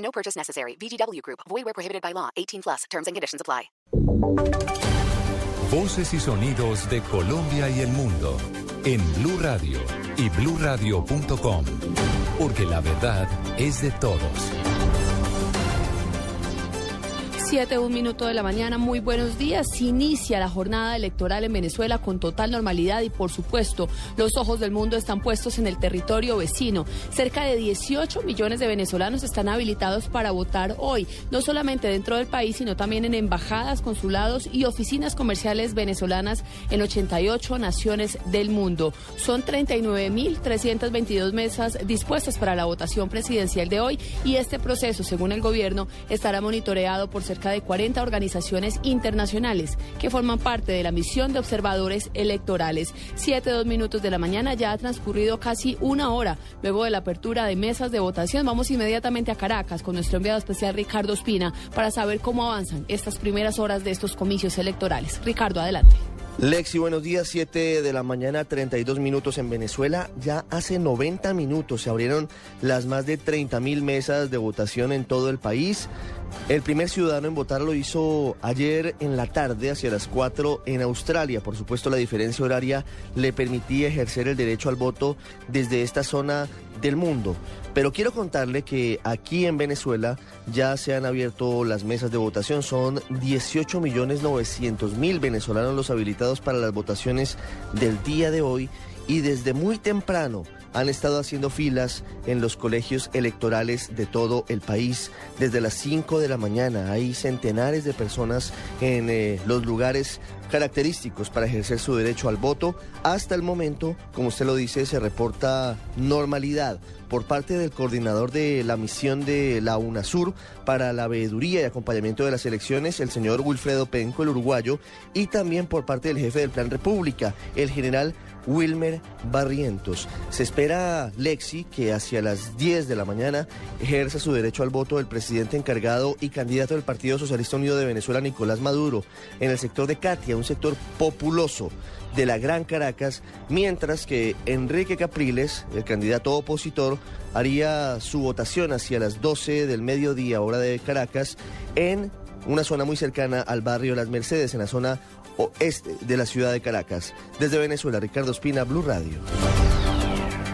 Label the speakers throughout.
Speaker 1: No purchase necessary. VGW Group. Void where prohibited by law. 18 plus. Terms and conditions apply.
Speaker 2: Voces y sonidos de Colombia y el mundo en Blue Radio y BlueRadio.com, porque la verdad es de todos.
Speaker 3: 7, un minuto de la mañana, muy buenos días. Se inicia la jornada electoral en Venezuela con total normalidad y, por supuesto, los ojos del mundo están puestos en el territorio vecino. Cerca de 18 millones de venezolanos están habilitados para votar hoy, no solamente dentro del país, sino también en embajadas, consulados y oficinas comerciales venezolanas en 88 naciones del mundo. Son 39.322 mesas dispuestas para la votación presidencial de hoy y este proceso, según el gobierno, estará monitoreado por cerca de 40 organizaciones internacionales que forman parte de la misión de observadores electorales. Siete, dos minutos de la mañana, ya ha transcurrido casi una hora luego de la apertura de mesas de votación. Vamos inmediatamente a Caracas con nuestro enviado especial Ricardo Espina para saber cómo avanzan estas primeras horas de estos comicios electorales. Ricardo, adelante.
Speaker 4: Lexi, buenos días. 7 de la mañana, 32 minutos en Venezuela. Ya hace 90 minutos se abrieron las más de 30 mil mesas de votación en todo el país. El primer ciudadano en votar lo hizo ayer en la tarde, hacia las 4 en Australia. Por supuesto, la diferencia horaria le permitía ejercer el derecho al voto desde esta zona del mundo. Pero quiero contarle que aquí en Venezuela ya se han abierto las mesas de votación. Son 18 millones 900 mil venezolanos los habilitados para las votaciones del día de hoy y desde muy temprano han estado haciendo filas en los colegios electorales de todo el país. Desde las 5 de la mañana hay centenares de personas en eh, los lugares característicos para ejercer su derecho al voto. Hasta el momento, como usted lo dice, se reporta normalidad por parte del coordinador de la misión de la UNASUR para la veeduría y acompañamiento de las elecciones, el señor Wilfredo Penco, el uruguayo, y también por parte del jefe del Plan República, el general Wilmer Barrientos. Se espera, Lexi, que hacia las 10 de la mañana ejerza su derecho al voto el presidente encargado y candidato del Partido Socialista Unido de Venezuela, Nicolás Maduro, en el sector de Katia, un sector populoso de la Gran Caracas, mientras que Enrique Capriles, el candidato opositor, haría su votación hacia las 12 del mediodía, hora de Caracas, en una zona muy cercana al barrio Las Mercedes, en la zona oeste de la ciudad de Caracas. Desde Venezuela, Ricardo Espina, Blue Radio.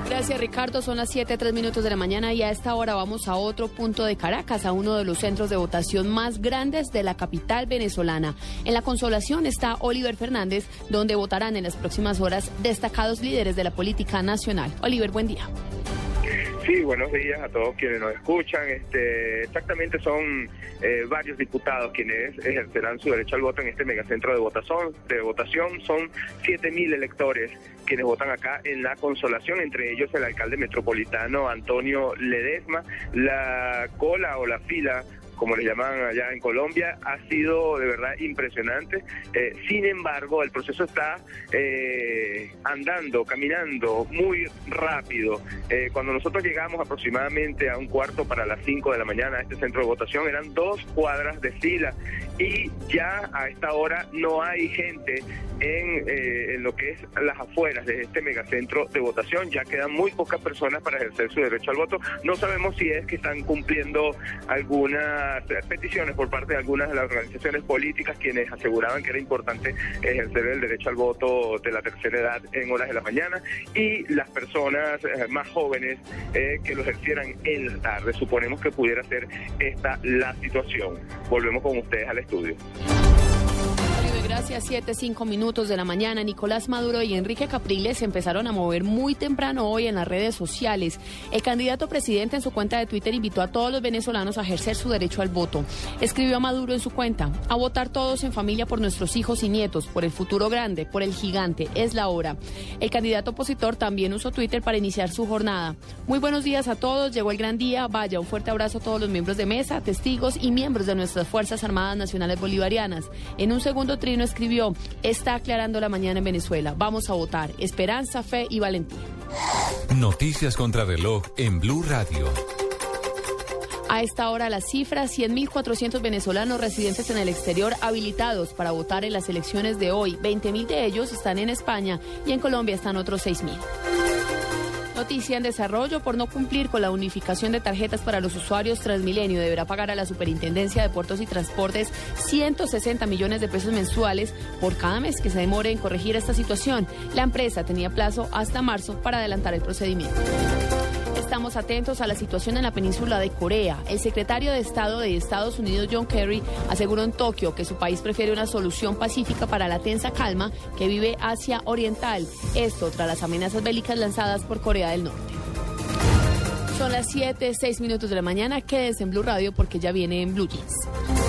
Speaker 3: Gracias Ricardo, son las 7, 3 minutos de la mañana y a esta hora vamos a otro punto de Caracas, a uno de los centros de votación más grandes de la capital venezolana. En la consolación está Oliver Fernández, donde votarán en las próximas horas destacados líderes de la política nacional. Oliver, buen día.
Speaker 5: Sí, buenos días a todos quienes nos escuchan. Este, exactamente son eh, varios diputados quienes ejercerán su derecho al voto en este megacentro de votación. De votación son 7.000 electores quienes votan acá en la Consolación, entre ellos el alcalde metropolitano Antonio Ledesma. La cola o la fila como le llaman allá en Colombia, ha sido de verdad impresionante. Eh, sin embargo, el proceso está eh, andando, caminando muy rápido. Eh, cuando nosotros llegamos aproximadamente a un cuarto para las 5 de la mañana a este centro de votación, eran dos cuadras de fila y ya a esta hora no hay gente en, en, lo que es las afueras de este megacentro de votación. Ya quedan muy pocas personas para ejercer su derecho al voto. No sabemos si es que están cumpliendo alguna peticiones por parte de algunas de las organizaciones políticas quienes aseguraban que era importante ejercer el derecho al voto de la tercera edad en horas de la mañana y las personas eh, más jóvenes eh, que lo ejercieran en la tarde. Suponemos que pudiera ser esta la situación. Volvemos con ustedes al estudio
Speaker 3: Gracias, siete, cinco minutos de la mañana. Nicolás Maduro y Enrique Capriles se empezaron a mover muy temprano hoy en las redes sociales. El candidato presidente en su cuenta de Twitter invitó a todos los venezolanos a ejercer su derecho al voto. Escribió a Maduro en su cuenta, a votar todos en familia por nuestros hijos y nietos, por el futuro grande, por el gigante. Es la hora. El candidato opositor también usó Twitter para iniciar su jornada. Muy buenos días a todos. Llegó el gran día. Vaya, un fuerte abrazo a todos los miembros de mesa, testigos y miembros de nuestras Fuerzas Armadas Nacionales Bolivarianas. En un segundo escribió, está aclarando la mañana en Venezuela. Vamos a votar. Esperanza, fe y valentía.
Speaker 2: Noticias contra reloj en Blue Radio.
Speaker 3: A esta hora la cifra, 100.400 venezolanos residentes en el exterior habilitados para votar en las elecciones de hoy. 20.000 de ellos están en España y en Colombia están otros 6.000. Noticia en desarrollo por no cumplir con la unificación de tarjetas para los usuarios Transmilenio deberá pagar a la Superintendencia de Puertos y Transportes 160 millones de pesos mensuales por cada mes que se demore en corregir esta situación. La empresa tenía plazo hasta marzo para adelantar el procedimiento. Atentos a la situación en la península de Corea. El secretario de Estado de Estados Unidos, John Kerry, aseguró en Tokio que su país prefiere una solución pacífica para la tensa calma que vive Asia Oriental. Esto tras las amenazas bélicas lanzadas por Corea del Norte. Son las 7, 6 minutos de la mañana. Quédense en Blue Radio porque ya viene en Blue Jeans.